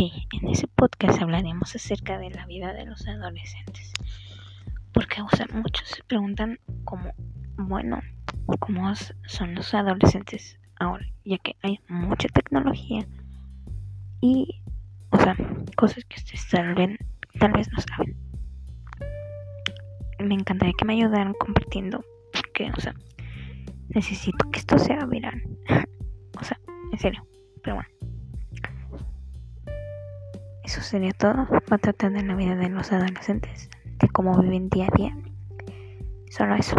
En ese podcast hablaremos acerca de la vida de los adolescentes. Porque o sea, muchos se preguntan cómo, bueno, cómo son los adolescentes ahora, ya que hay mucha tecnología y, o sea, cosas que ustedes tal vez, tal vez no saben. Me encantaría que me ayudaran compartiendo, porque, o sea, necesito que esto sea viral. o sea, en serio, pero bueno. Eso sería todo para tratar de la vida de los adolescentes, de cómo viven día a día. Solo eso.